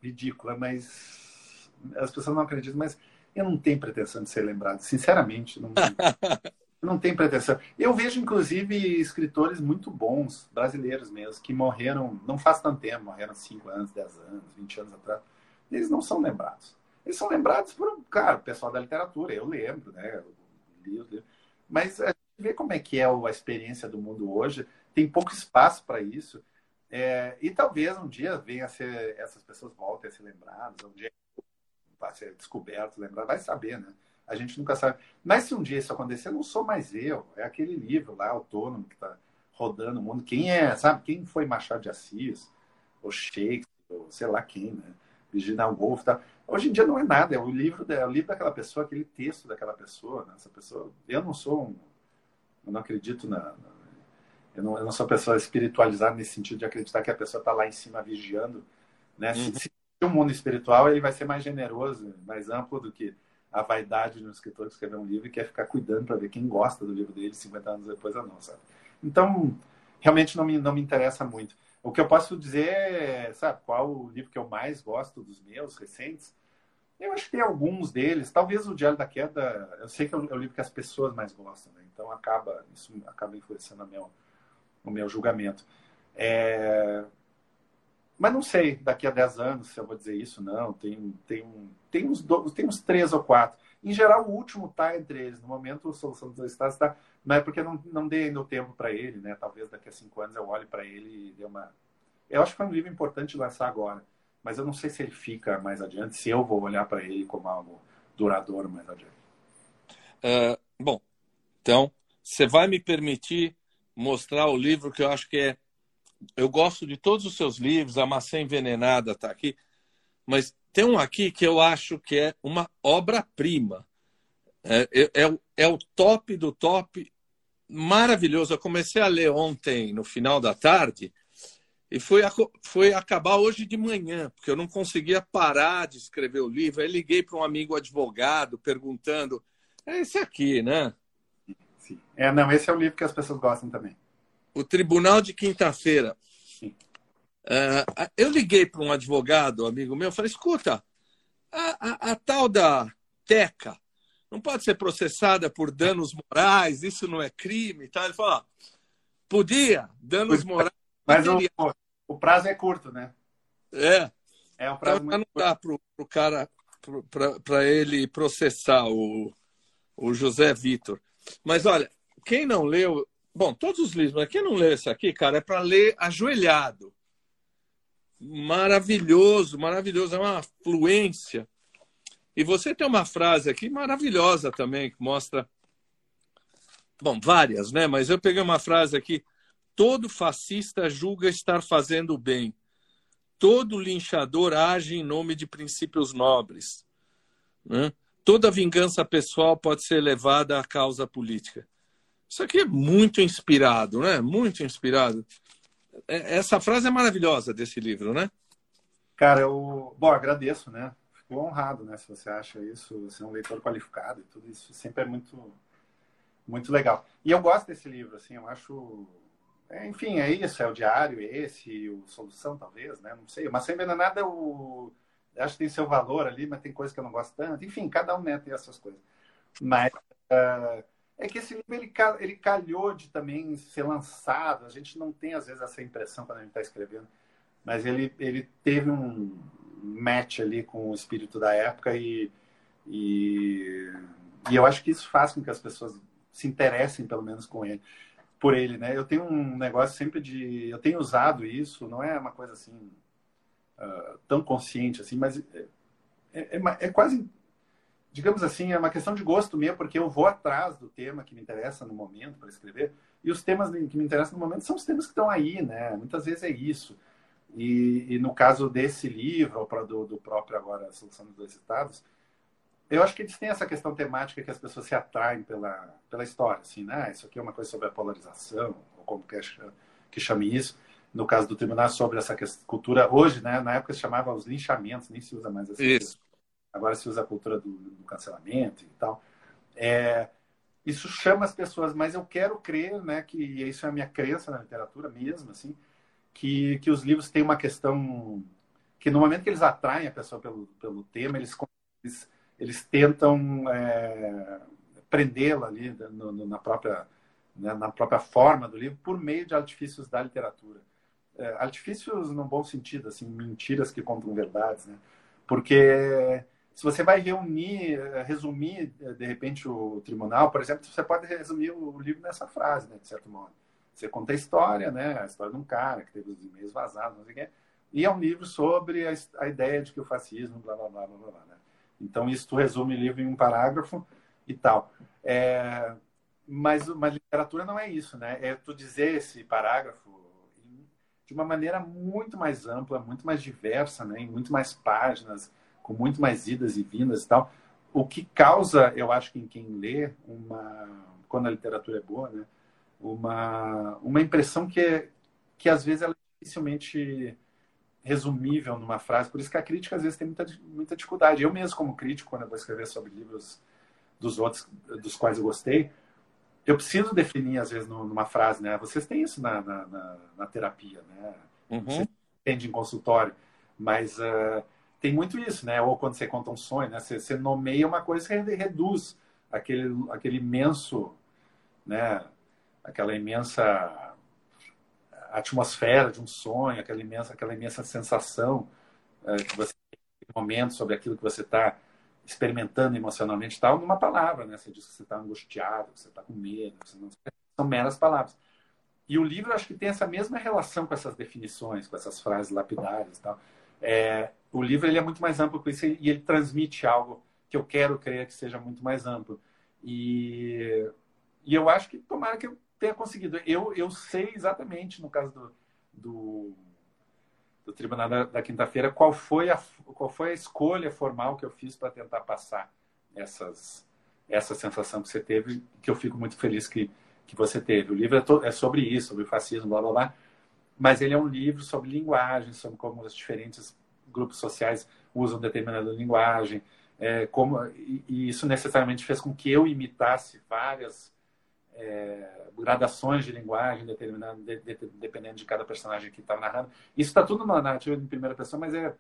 ridícula, mas as pessoas não acreditam, mas eu não tenho pretensão de ser lembrado, sinceramente, não, [laughs] não tenho pretensão. Eu vejo inclusive escritores muito bons, brasileiros mesmo, que morreram não faz tanto tempo, morreram 5 anos, 10 anos, 20 anos atrás eles não são lembrados. Eles são lembrados por, cara, o pessoal da literatura, eu lembro, né? Mas a gente vê como é que é a experiência do mundo hoje, tem pouco espaço para isso. É, e talvez um dia venha a ser, essas pessoas voltem a ser lembradas, um dia vai ser descoberto, lembrar, vai saber, né? A gente nunca sabe. Mas se um dia isso acontecer, não sou mais eu, é aquele livro lá, autônomo, que está rodando o mundo. Quem é, sabe? Quem foi Machado de Assis, ou Shakespeare, ou sei lá quem, né? Virginia Woolf. Tá? Hoje em dia não é nada, é o livro, é o livro daquela pessoa, aquele texto daquela pessoa. Né? Essa pessoa. Eu não sou um. Eu não acredito na. na eu, não, eu não sou pessoa espiritualizada nesse sentido de acreditar que a pessoa está lá em cima vigiando. Né? Uhum. Se, se o mundo espiritual ele vai ser mais generoso, mais amplo do que a vaidade de um escritor que escreveu um livro e quer ficar cuidando para ver quem gosta do livro dele 50 anos depois ou não, sabe? Então, realmente não me, não me interessa muito. O que eu posso dizer é, sabe, qual o livro que eu mais gosto dos meus recentes? Eu acho que tem alguns deles. Talvez o Diário da Queda, eu sei que é o, é livro que as pessoas mais gostam, né? então acaba isso acaba influenciando o meu, o meu julgamento. É... Mas não sei, daqui a 10 anos, se eu vou dizer isso, não. Tem, tem, tem, uns, do, tem uns três ou quatro. Em geral, o último está entre eles. No momento, a Solução dos Estados está mas é porque não, não dei ainda o tempo para ele, né? Talvez daqui a cinco anos eu olhe para ele e dê uma. Eu acho que foi um livro importante lançar agora, mas eu não sei se ele fica mais adiante, se eu vou olhar para ele como algo duradouro mais adiante. Uh, bom, então, você vai me permitir mostrar o livro que eu acho que é. Eu gosto de todos os seus livros, A Maçã Envenenada está aqui, mas tem um aqui que eu acho que é uma obra-prima. É, é, é, é o top do top maravilhoso. Eu comecei a ler ontem, no final da tarde, e foi, foi acabar hoje de manhã, porque eu não conseguia parar de escrever o livro. Aí liguei para um amigo advogado perguntando: é esse aqui, né? Sim. É, não, esse é o livro que as pessoas gostam também. O Tribunal de Quinta-feira. Uh, eu liguei para um advogado, amigo meu, falei: escuta, a, a, a tal da Teca, não pode ser processada por danos morais, isso não é crime. Tá? Ele falou, ó, podia, danos morais. Mas o, o, prazo é curto, né? É. É um prazo então, não dá para o cara, para ele processar o, o José Vitor. Mas olha, quem não leu, bom, todos os livros, mas quem não leu esse aqui, cara, é para ler ajoelhado. Maravilhoso, maravilhoso, é uma fluência e você tem uma frase aqui maravilhosa também, que mostra. Bom, várias, né? Mas eu peguei uma frase aqui. Todo fascista julga estar fazendo o bem. Todo linchador age em nome de princípios nobres. Né? toda vingança pessoal pode ser levada à causa política. Isso aqui é muito inspirado, né? Muito inspirado. É, essa frase é maravilhosa desse livro, né? Cara, eu, bom, agradeço, né? Fico honrado, né? Se você acha isso, você é um leitor qualificado e tudo isso sempre é muito, muito legal. E eu gosto desse livro, assim, eu acho, é, enfim, é isso, é o diário, esse, o solução talvez, né? Não sei, mas sempre não é nada o, acho que tem seu valor ali, mas tem coisas que eu não gosto tanto. Enfim, cada um né, tem essas coisas. Mas uh, é que esse livro ele, ele calhou de também ser lançado. A gente não tem às vezes essa impressão quando a gente está escrevendo mas ele, ele teve um match ali com o espírito da época e, e, e eu acho que isso faz com que as pessoas se interessem pelo menos com ele por ele, né? Eu tenho um negócio sempre de, eu tenho usado isso, não é uma coisa assim uh, tão consciente assim, mas é, é, é, é, quase, digamos assim, é uma questão de gosto mesmo, porque eu vou atrás do tema que me interessa no momento para escrever e os temas que me interessam no momento são os temas que estão aí, né? Muitas vezes é isso. E, e no caso desse livro, ou do, do próprio agora, A Solução dos Dois Estados, eu acho que eles têm essa questão temática que as pessoas se atraem pela, pela história, assim, né? Isso aqui é uma coisa sobre a polarização, ou como que, que chame isso. No caso do tribunal, sobre essa cultura, hoje, né? Na época se chamava os linchamentos, nem se usa mais essa Isso. Coisa. Agora se usa a cultura do, do cancelamento e tal. É, isso chama as pessoas, mas eu quero crer, né, que isso é a minha crença na literatura mesmo, assim, que, que os livros têm uma questão que no momento que eles atraem a pessoa pelo, pelo tema, eles, eles, eles tentam é, prendê-la ali no, no, na, própria, né, na própria forma do livro por meio de artifícios da literatura. É, artifícios no bom sentido, assim, mentiras que contam verdades, né? Porque se você vai reunir, resumir, de repente, o tribunal, por exemplo, você pode resumir o livro nessa frase, né, de certo modo. Você conta a história, né? A história de um cara que teve os e-mails vazados, não sei o quê. E é um livro sobre a, a ideia de que o fascismo, blá, blá, blá, blá, blá, né? Então, isso tu resume o livro em um parágrafo e tal. É, mas, mas literatura não é isso, né? É tu dizer esse parágrafo de uma maneira muito mais ampla, muito mais diversa, né? Em muito mais páginas, com muito mais idas e vindas e tal. O que causa, eu acho que em quem lê, uma quando a literatura é boa, né? Uma, uma impressão que, é, que às vezes ela é dificilmente resumível numa frase. Por isso que a crítica às vezes tem muita, muita dificuldade. Eu mesmo, como crítico, quando eu vou escrever sobre livros dos outros, dos quais eu gostei, eu preciso definir, às vezes, numa frase, né? Vocês têm isso na, na, na, na terapia, né? Uhum. Você entende em consultório, mas uh, tem muito isso, né? Ou quando você conta um sonho, né? Você, você nomeia uma coisa e reduz aquele, aquele imenso, né? Aquela imensa atmosfera de um sonho, aquela imensa, aquela imensa sensação é, que você tem momento sobre aquilo que você está experimentando emocionalmente tal, numa palavra, né? Você diz que você está angustiado, que você está com medo, que não... são meras palavras. E o livro acho que tem essa mesma relação com essas definições, com essas frases lapidárias, tal. É, o livro ele é muito mais amplo com isso e ele transmite algo que eu quero crer que seja muito mais amplo. E, e eu acho que tomara que eu tenha conseguido. Eu, eu sei exatamente, no caso do, do, do Tribunal da, da Quinta-feira, qual, foi a, qual foi a escolha formal que eu fiz para tentar passar essas, essa sensação que você teve, que eu fico muito feliz que, que você teve. O livro é, to, é sobre isso, sobre o fascismo, blá, blá, blá, mas ele é um livro sobre linguagem, sobre como os diferentes grupos sociais usam determinada linguagem, é, como, e, e isso necessariamente fez com que eu imitasse várias é, gradações de linguagem determinada, de, de, dependendo de cada personagem que está narrando. Isso está tudo na narrativa em primeira pessoa, mas é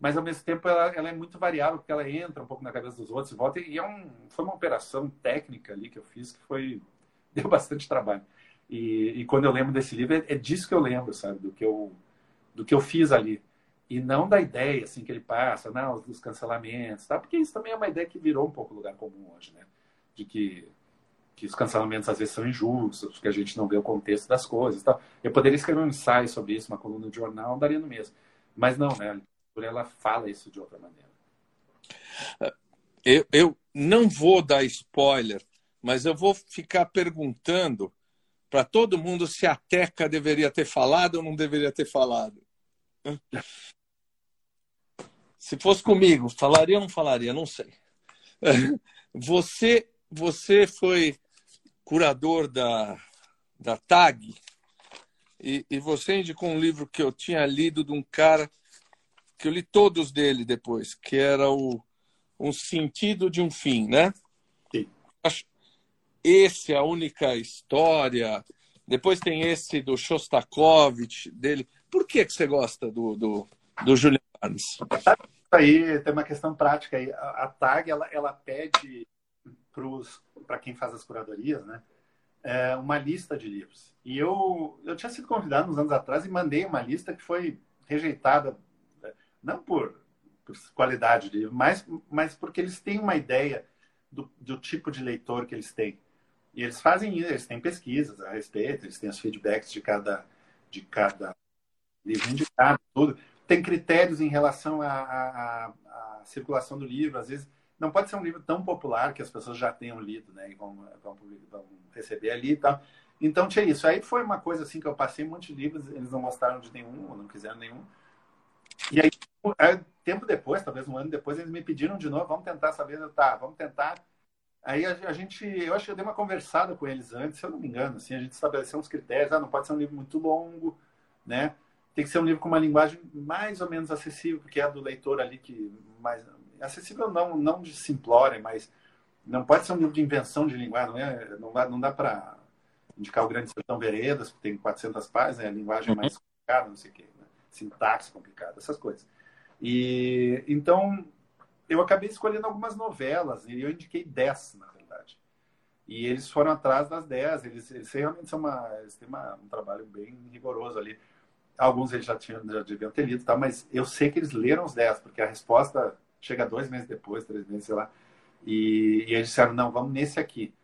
mas ao mesmo tempo ela, ela, é muito variável porque ela entra um pouco na cabeça dos outros e volta e é um, foi uma operação técnica ali que eu fiz que foi [laughs] deu bastante trabalho. E, e quando eu lembro desse livro é, é, disso que eu lembro sabe? Do que eu do que eu fiz ali. E não da ideia assim que ele passa não dos cancelamentos tá? Porque isso também é uma ideia que virou um pouco lugar comum hoje né? De que que os cancelamentos às vezes são injustos, que a gente não vê o contexto das coisas. Tal. Eu poderia escrever um ensaio sobre isso, uma coluna de jornal, daria no mesmo. Mas não, né? A ela fala isso de outra maneira. Eu, eu não vou dar spoiler, mas eu vou ficar perguntando para todo mundo se a Teca deveria ter falado ou não deveria ter falado. Se fosse comigo, falaria ou não falaria? Não sei. [laughs] Você, você foi curador da, da TAG e, e você indicou um livro que eu tinha lido de um cara que eu li todos dele depois, que era o Um Sentido de um Fim, né? Sim. Esse é a única história. Depois tem esse do Shostakovich, dele. Por que, que você gosta do, do, do Julian Barnes? Aí tem uma questão prática aí. A, a TAG, ela, ela pede para quem faz as curadorias, né? É, uma lista de livros. E eu, eu tinha sido convidado uns anos atrás e mandei uma lista que foi rejeitada, não por, por qualidade de livro, mas, mas porque eles têm uma ideia do, do tipo de leitor que eles têm. E eles fazem isso, eles têm pesquisas a respeito, eles têm os feedbacks de cada, de cada livro indicado, tudo. Tem critérios em relação à circulação do livro, às vezes não pode ser um livro tão popular que as pessoas já tenham lido, né? E vão, vão, vão receber ali e tal. Então tinha isso. Aí foi uma coisa assim que eu passei um monte de livros, eles não gostaram de nenhum, ou não quiseram nenhum. E aí, tempo depois, talvez um ano depois, eles me pediram de novo, vamos tentar saber, tá, vamos tentar. Aí a, gente, eu acho que eu dei uma conversada com eles antes, se eu não me engano, assim, a gente estabeleceu uns critérios, ah, não pode ser um livro muito longo, né? Tem que ser um livro com uma linguagem mais ou menos acessível, porque é a do leitor ali que mais acessível não, não de simplória, mas não pode ser um livro de invenção de linguagem, não, é, não, dá, não dá para indicar o Grande Sertão Veredas, que tem 400 páginas, né, a linguagem é mais uhum. complicada, não sei o quê, né? sintaxe complicada, essas coisas. E então eu acabei escolhendo algumas novelas e eu indiquei 10, na verdade. E eles foram atrás das 10, eles, eles realmente são uma, eles têm uma, um trabalho bem rigoroso ali. Alguns eles já tinham, já deviam ter lido, tá? mas eu sei que eles leram os 10, porque a resposta chega dois meses depois, três meses, sei lá. E, e eles disseram, não, vamos nesse aqui,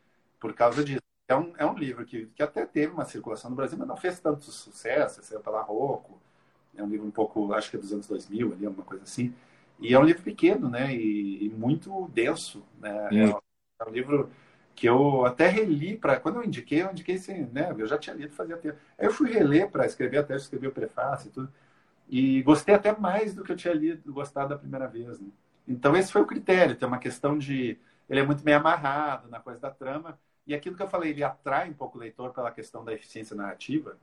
por causa disso. É um, é um livro que, que até teve uma circulação no Brasil, mas não fez tanto sucesso, saiu pela Rocco, é um livro um pouco, acho que é dos anos 2000, ali, alguma coisa assim. E é um livro pequeno, né, e, e muito denso, né, é, é um livro que eu até reli para quando eu indiquei, eu indiquei assim, né, eu já tinha lido fazia tempo. Aí eu fui reler para escrever até escrever o prefácio e tudo. E gostei até mais do que eu tinha lido, gostado da primeira vez, né? Então, esse foi o critério. Tem uma questão de. Ele é muito bem amarrado na coisa da trama. E aquilo que eu falei, ele atrai um pouco o leitor pela questão da eficiência narrativa.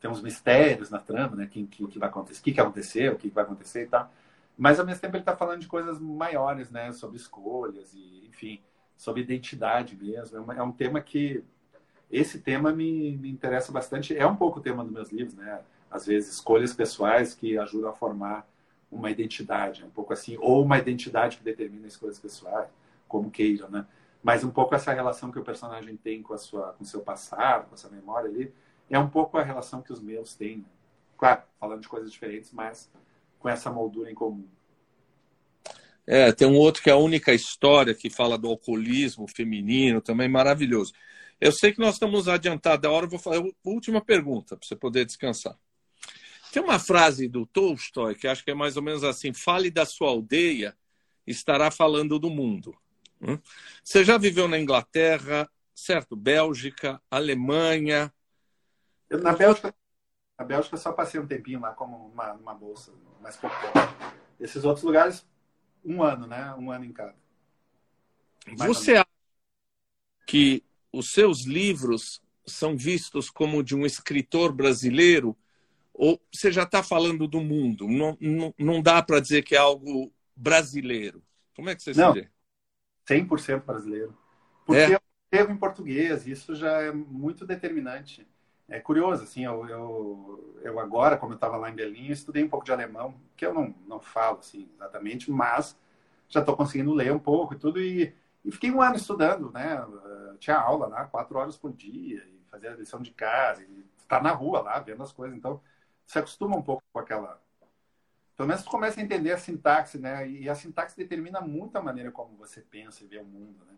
Tem uns mistérios na trama, né? O que, que, que, vai acontecer, o que, que aconteceu, o que, que vai acontecer e tal. Mas, ao mesmo tempo, ele está falando de coisas maiores, né? Sobre escolhas e, enfim, sobre identidade mesmo. É, uma, é um tema que. Esse tema me, me interessa bastante. É um pouco o tema dos meus livros, né? Às vezes, escolhas pessoais que ajudam a formar uma identidade, um pouco assim, ou uma identidade que determina as coisas pessoais, como queiram, né? Mas um pouco essa relação que o personagem tem com a sua, com seu passado, com a sua memória ali, é um pouco a relação que os meus têm. Né? Claro, falando de coisas diferentes, mas com essa moldura em comum. É, tem um outro que é a única história que fala do alcoolismo feminino, também maravilhoso. Eu sei que nós estamos adiantados da hora, vou fazer a última pergunta para você poder descansar. Tem uma frase do Tolstói que acho que é mais ou menos assim: fale da sua aldeia, estará falando do mundo. Hum? Você já viveu na Inglaterra, certo? Bélgica, Alemanha. Eu, na Bélgica, na Bélgica só passei um tempinho lá como uma, uma bolsa, mais pouco Esses outros lugares, um ano, né? Um ano em cada. Mais Você acha que os seus livros são vistos como de um escritor brasileiro ou você já está falando do mundo? Não, não, não dá para dizer que é algo brasileiro. Como é que você não, se vê? 100% brasileiro. Porque é. eu escrevo em português, isso já é muito determinante. É curioso, assim, eu, eu, eu agora, como eu estava lá em Berlim, estudei um pouco de alemão, que eu não, não falo, assim, exatamente, mas já estou conseguindo ler um pouco e tudo, e, e fiquei um ano estudando, né? Tinha aula lá, quatro horas por dia, e fazia a lição de casa, e estar tá na rua lá, vendo as coisas, então se acostuma um pouco com aquela. Pelo menos começa a entender a sintaxe, né? E a sintaxe determina muito a maneira como você pensa e vê o mundo, né?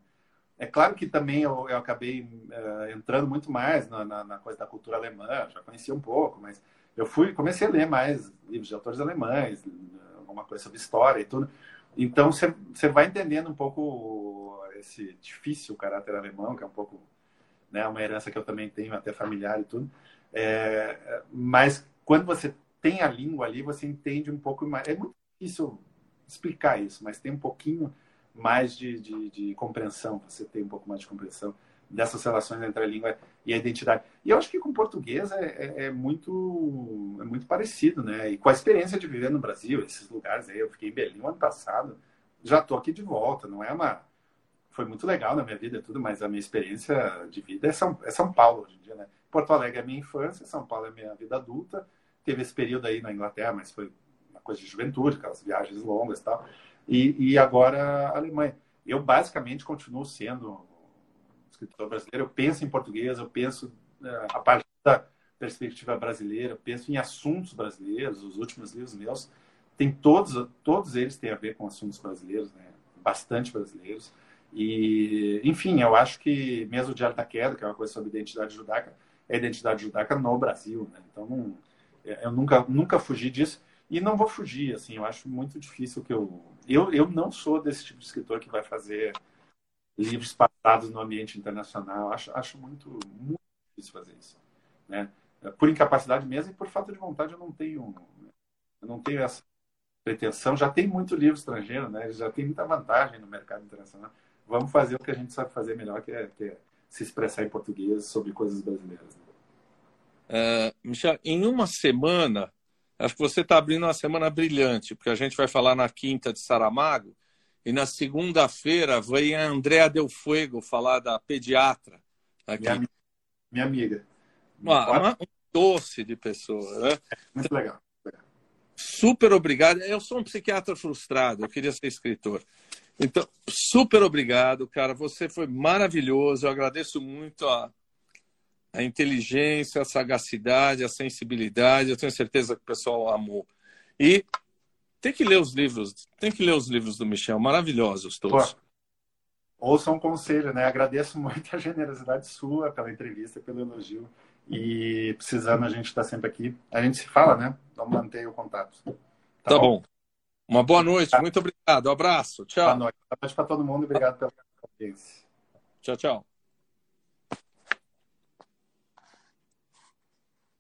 É claro que também eu, eu acabei uh, entrando muito mais na, na, na, coisa da cultura alemã, já conhecia um pouco, mas eu fui comecei a ler mais livros de autores alemães, alguma coisa sobre história e tudo. Então você vai entendendo um pouco esse difícil caráter alemão, que é um pouco né, uma herança que eu também tenho, até familiar e tudo. É, mas quando você tem a língua ali, você entende um pouco mais. É muito difícil explicar isso, mas tem um pouquinho mais de, de, de, compreensão, você tem um pouco mais de compreensão dessas relações entre a língua e a identidade. E eu acho que com português é, é, é, muito, é muito parecido, né? E com a experiência de viver no Brasil, esses lugares aí, eu fiquei em Berlim ano passado, já estou aqui de volta, não é uma... Foi muito legal na minha vida tudo, mas a minha experiência de vida é São, é São Paulo hoje em dia, né? Porto Alegre é minha infância, São Paulo é minha vida adulta. Teve esse período aí na Inglaterra, mas foi uma coisa de juventude, aquelas viagens longas e tal. E, e agora a Alemanha. Eu basicamente continuo sendo escritor brasileiro. Eu penso em português, eu penso uh, a partir da perspectiva brasileira, eu penso em assuntos brasileiros. Os últimos livros meus tem todos, todos eles têm a ver com assuntos brasileiros, né? Bastante brasileiros. E, enfim, eu acho que mesmo o Diário da Queda, que é uma coisa sobre identidade judaica, é identidade judaica no Brasil, né? Então, não, eu nunca, nunca fugi disso. E não vou fugir, assim, eu acho muito difícil que eu... Eu, eu não sou desse tipo de escritor que vai fazer livros passados no ambiente internacional. Acho, acho muito, muito difícil fazer isso. Né? Por incapacidade mesmo e por falta de vontade eu não tenho, eu não tenho essa pretensão. Já tem muito livro estrangeiro, né? já tem muita vantagem no mercado internacional. Vamos fazer o que a gente sabe fazer melhor, que é, que é se expressar em português sobre coisas brasileiras. Né? Uh, Michel, em uma semana Acho que você está abrindo uma semana brilhante, porque a gente vai falar na quinta de Saramago e na segunda-feira vem a Andrea Del Fuego falar da pediatra. Aqui. Minha, minha amiga. Uma, uma, um doce de pessoa, né? Muito legal. Super obrigado. Eu sou um psiquiatra frustrado, eu queria ser escritor. Então, super obrigado, cara. Você foi maravilhoso. Eu agradeço muito a, a inteligência, a sagacidade, a sensibilidade. Eu tenho certeza que o pessoal amou. E tem que ler os livros, tem que ler os livros do Michel, maravilhosos todos. Pô, ouça um conselho, né? Agradeço muito a generosidade sua pela entrevista, pelo elogio. E precisando, a gente está sempre aqui. A gente se fala, né? Vamos manter o contato. Tá, tá bom? bom? Uma boa noite, tá. muito obrigado. Um abraço. Tchau. Boa noite. Boa noite para todo mundo. Obrigado pela audiência. Tchau, tchau.